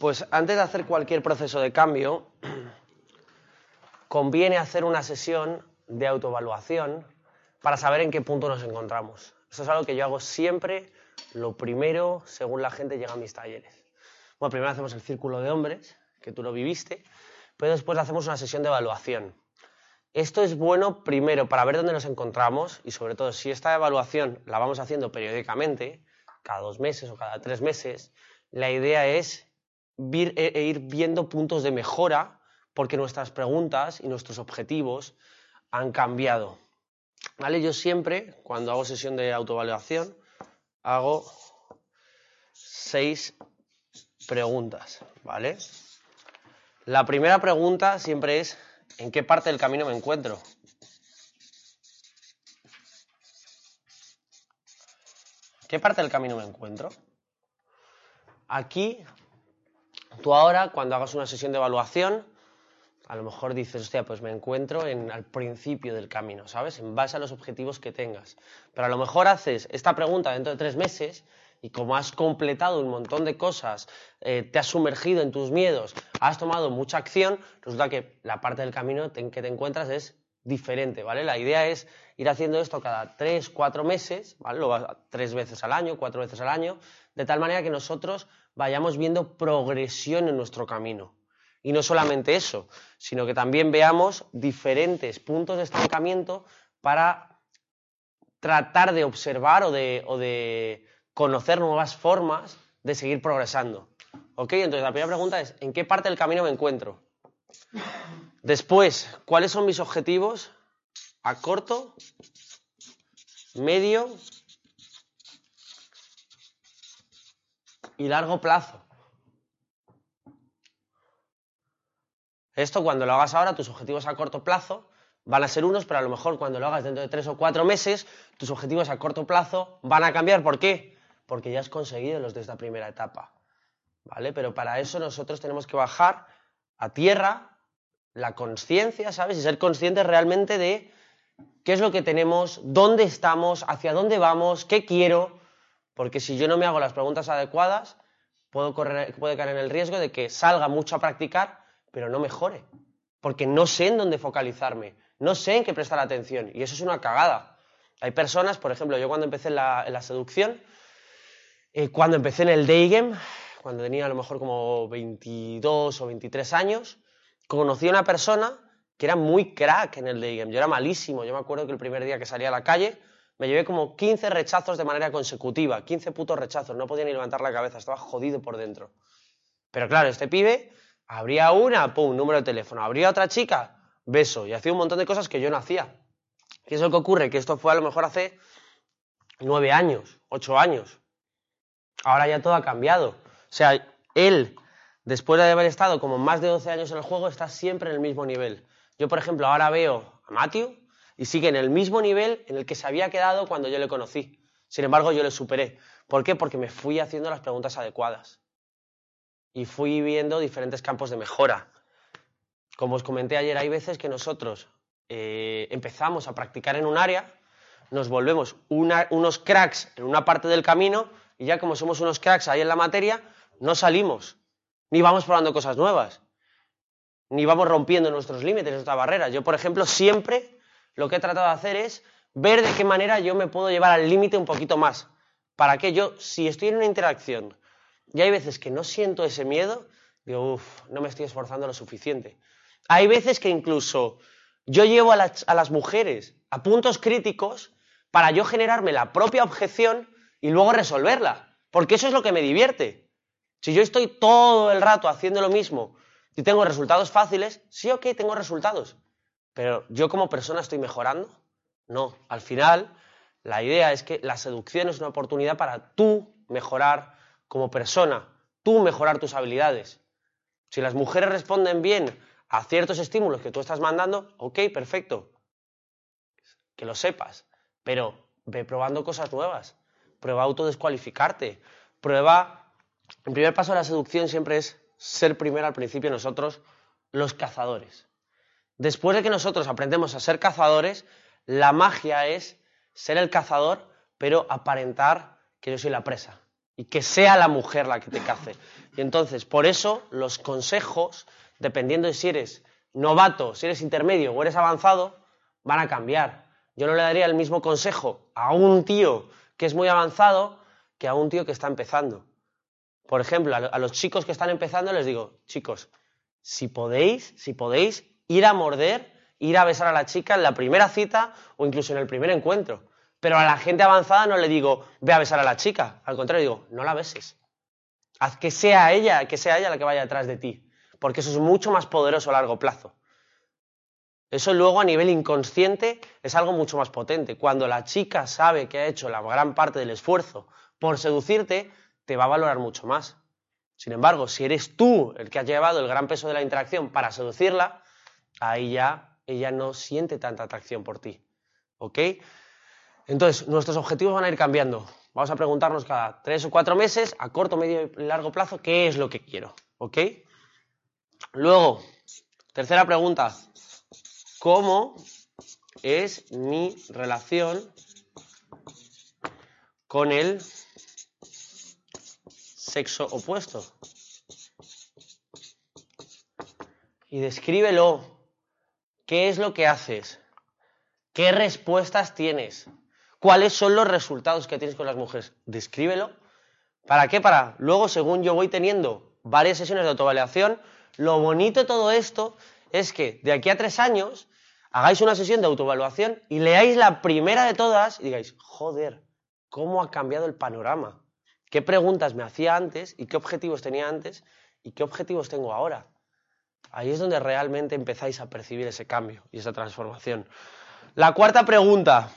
Pues antes de hacer cualquier proceso de cambio, conviene hacer una sesión de autoevaluación para saber en qué punto nos encontramos. Eso es algo que yo hago siempre, lo primero, según la gente llega a mis talleres. Bueno, primero hacemos el círculo de hombres, que tú lo viviste, pero después hacemos una sesión de evaluación. Esto es bueno primero para ver dónde nos encontramos y sobre todo si esta evaluación la vamos haciendo periódicamente, cada dos meses o cada tres meses, la idea es e, e ir viendo puntos de mejora porque nuestras preguntas y nuestros objetivos han cambiado. ¿Vale? Yo siempre, cuando hago sesión de autoevaluación, hago seis preguntas, ¿vale? La primera pregunta siempre es, ¿en qué parte del camino me encuentro? ¿Qué parte del camino me encuentro? Aquí Tú ahora, cuando hagas una sesión de evaluación, a lo mejor dices, hostia, pues me encuentro en, al principio del camino, ¿sabes? En base a los objetivos que tengas. Pero a lo mejor haces esta pregunta dentro de tres meses y como has completado un montón de cosas, eh, te has sumergido en tus miedos, has tomado mucha acción, resulta que la parte del camino que te encuentras es diferente, ¿vale? La idea es ir haciendo esto cada tres, cuatro meses, ¿vale? Lo vas tres veces al año, cuatro veces al año, de tal manera que nosotros vayamos viendo progresión en nuestro camino. Y no solamente eso, sino que también veamos diferentes puntos de estancamiento para tratar de observar o de, o de conocer nuevas formas de seguir progresando. ¿Ok? Entonces la primera pregunta es, ¿en qué parte del camino me encuentro? Después, ¿cuáles son mis objetivos a corto, medio y largo plazo? Esto cuando lo hagas ahora, tus objetivos a corto plazo van a ser unos, pero a lo mejor cuando lo hagas dentro de tres o cuatro meses, tus objetivos a corto plazo van a cambiar. ¿Por qué? Porque ya has conseguido los de esta primera etapa. ¿Vale? Pero para eso nosotros tenemos que bajar a tierra la conciencia, ¿sabes? Y ser conscientes realmente de qué es lo que tenemos, dónde estamos, hacia dónde vamos, qué quiero, porque si yo no me hago las preguntas adecuadas, puedo correr, puede caer en el riesgo de que salga mucho a practicar, pero no mejore, porque no sé en dónde focalizarme, no sé en qué prestar atención, y eso es una cagada. Hay personas, por ejemplo, yo cuando empecé en la, seducción, eh, cuando empecé en el day game, cuando tenía a lo mejor como 22 o 23 años, conocí a una persona que era muy crack en el day game. Yo era malísimo. Yo me acuerdo que el primer día que salí a la calle me llevé como 15 rechazos de manera consecutiva. 15 putos rechazos. No podía ni levantar la cabeza. Estaba jodido por dentro. Pero claro, este pibe abría una, pum, número de teléfono. Abría otra chica, beso. Y hacía un montón de cosas que yo no hacía. ¿Qué es lo que ocurre? Que esto fue a lo mejor hace nueve años, ocho años. Ahora ya todo ha cambiado. O sea, él después de haber estado como más de 12 años en el juego, está siempre en el mismo nivel. Yo, por ejemplo, ahora veo a Matthew y sigue en el mismo nivel en el que se había quedado cuando yo le conocí. Sin embargo, yo le superé. ¿Por qué? Porque me fui haciendo las preguntas adecuadas. Y fui viendo diferentes campos de mejora. Como os comenté ayer, hay veces que nosotros eh, empezamos a practicar en un área, nos volvemos unos cracks en una parte del camino y ya como somos unos cracks ahí en la materia, no salimos ni vamos probando cosas nuevas, ni vamos rompiendo nuestros límites, nuestras barreras. Yo, por ejemplo, siempre lo que he tratado de hacer es ver de qué manera yo me puedo llevar al límite un poquito más. Para que yo, si estoy en una interacción y hay veces que no siento ese miedo, digo, uff, no me estoy esforzando lo suficiente. Hay veces que incluso yo llevo a las, mujeres a puntos críticos para yo generarme la propia objeción y luego resolverla, porque eso es lo que me divierte. Si yo estoy todo el rato haciendo lo mismo y tengo resultados fáciles, sí, ok, tengo resultados. Pero yo como persona estoy mejorando. No, al final La idea es que la seducción es una oportunidad para tú mejorar como persona, tú mejorar tus habilidades. Si las mujeres responden bien a ciertos estímulos que tú estás mandando, ok, perfecto. Que lo sepas. Pero ve probando cosas nuevas. Prueba autodescualificarte. Prueba. El primer paso de la seducción siempre es ser primero al principio nosotros los cazadores. Después de que nosotros aprendemos a ser cazadores, la magia es ser el cazador, pero aparentar que yo soy la presa y que sea la mujer la que te cace. Y entonces, por eso, los consejos, dependiendo de si eres novato, si eres intermedio o eres avanzado, van a cambiar. Yo no le daría el mismo consejo a un tío que es muy avanzado que a un tío que está empezando. Por ejemplo, a los chicos que están empezando les digo, chicos, si podéis, si podéis, ir a morder, ir a besar a la chica en la primera cita o incluso en el primer encuentro. Pero a la gente avanzada no le digo, ve a besar a la chica. Al contrario, digo, no la beses. Haz que sea ella, que sea ella la que vaya detrás de ti. Porque eso es mucho más poderoso a largo plazo. Eso luego a nivel inconsciente es algo mucho más potente. Cuando la chica sabe que ha hecho la gran parte del esfuerzo por seducirte, te va a valorar mucho más. Sin embargo, si eres tú el que ha llevado el gran peso de la interacción para seducirla, ahí ya ella no siente tanta atracción por ti. ¿Ok? Entonces, nuestros objetivos van a ir cambiando. Vamos a preguntarnos cada tres o cuatro meses, a corto, medio y largo plazo, qué es lo que quiero. ¿Ok? Luego, tercera pregunta. ¿Cómo es mi relación con el sexo opuesto? Y descríbelo. ¿Qué es lo que haces? ¿Qué respuestas tienes? ¿Cuáles son los resultados que tienes con las mujeres? Descríbelo. ¿Para qué? Para luego, según yo voy teniendo varias sesiones de autoevaluación, lo bonito de todo esto es que de aquí a tres años hagáis una sesión de autoevaluación y leáis la primera de todas y digáis, joder, ¿cómo ha cambiado el panorama? ¿Qué preguntas me hacía antes y qué objetivos tenía antes y qué objetivos tengo ahora? Ahí es donde realmente empezáis a percibir ese cambio y esa transformación. La cuarta pregunta,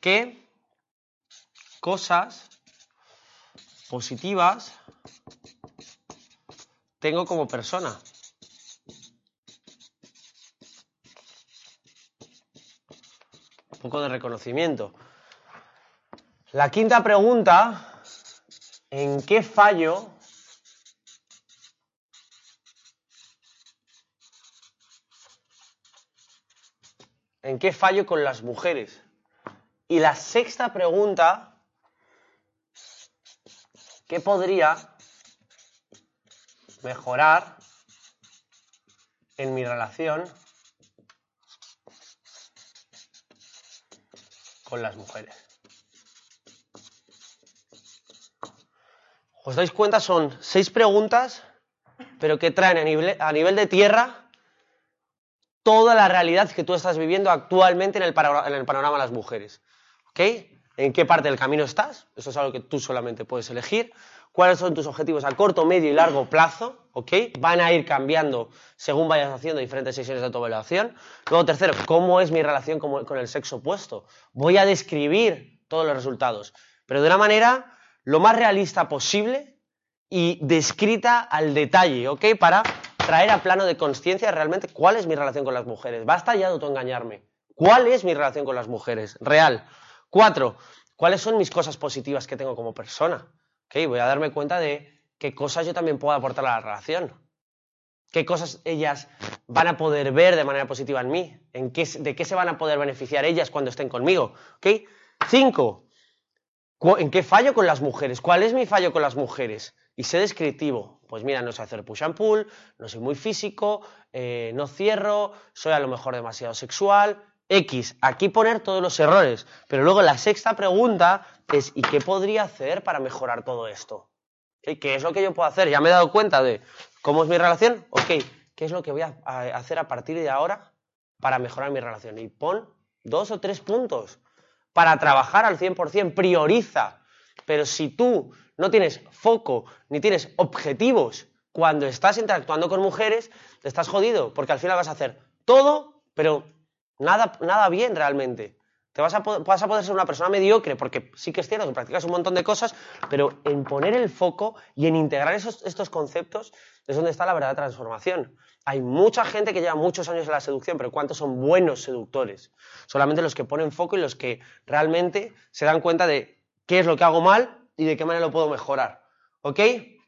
qué cosas positivas tengo como persona. Un poco de reconocimiento. La quinta pregunta, ¿en qué fallo ¿En qué fallo con las mujeres? Y la sexta pregunta, ¿qué podría mejorar en mi relación con las mujeres? ¿Os dais cuenta? Son seis preguntas, pero que traen a nivel, a nivel de tierra toda la realidad que tú estás viviendo actualmente en el, panorama de las mujeres. ¿En qué parte del camino estás? Eso es algo que tú solamente puedes elegir. ¿Cuáles son tus objetivos a corto, medio y largo plazo? ¿Ok? Van a ir cambiando según vayas haciendo diferentes sesiones de autoevaluación. Luego, tercero, ¿cómo es mi relación con el sexo opuesto? Voy a describir todos los resultados, pero de una manera lo más realista posible y descrita al detalle, ¿ok? Para traer a plano de conciencia realmente cuál es mi relación con las mujeres. Basta ya de autoengañarme. ¿Cuál es mi relación con las mujeres? Real. Cuatro, ¿cuáles son mis cosas positivas que tengo como persona? voy a darme cuenta de qué cosas yo también puedo aportar a la relación. ¿Qué cosas ellas van a poder ver de manera positiva en mí? ¿En qué, ¿De qué se van a poder beneficiar ellas cuando estén conmigo? Cinco, ¿en qué fallo con las mujeres? ¿Cuál es mi fallo con las mujeres? Y sé descriptivo. Pues mira, no sé hacer push and pull, no soy muy físico, eh, no cierro, soy a lo mejor demasiado sexual, X, aquí poner todos los errores. Pero luego la sexta pregunta es, ¿y qué podría hacer para mejorar todo esto? ¿Qué es lo que yo puedo hacer? Ya me he dado cuenta de cómo es mi relación. Ok, ¿qué es lo que voy a hacer a partir de ahora para mejorar mi relación? Y pon dos o tres puntos para trabajar al 100%, prioriza. Pero si tú no tienes foco ni tienes objetivos cuando estás interactuando con mujeres, te estás jodido, porque al final vas a hacer todo, pero nada, nada bien realmente. Te vas a, vas a poder ser una persona mediocre, porque sí que es cierto que practicas un montón de cosas, pero en poner el foco y en integrar esos, estos conceptos es donde está la verdadera transformación. Hay mucha gente que lleva muchos años en la seducción, pero ¿cuántos son buenos seductores? Solamente los que ponen foco y los que realmente se dan cuenta de qué es lo que hago mal y de qué manera lo puedo mejorar. ¿Ok?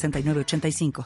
906985.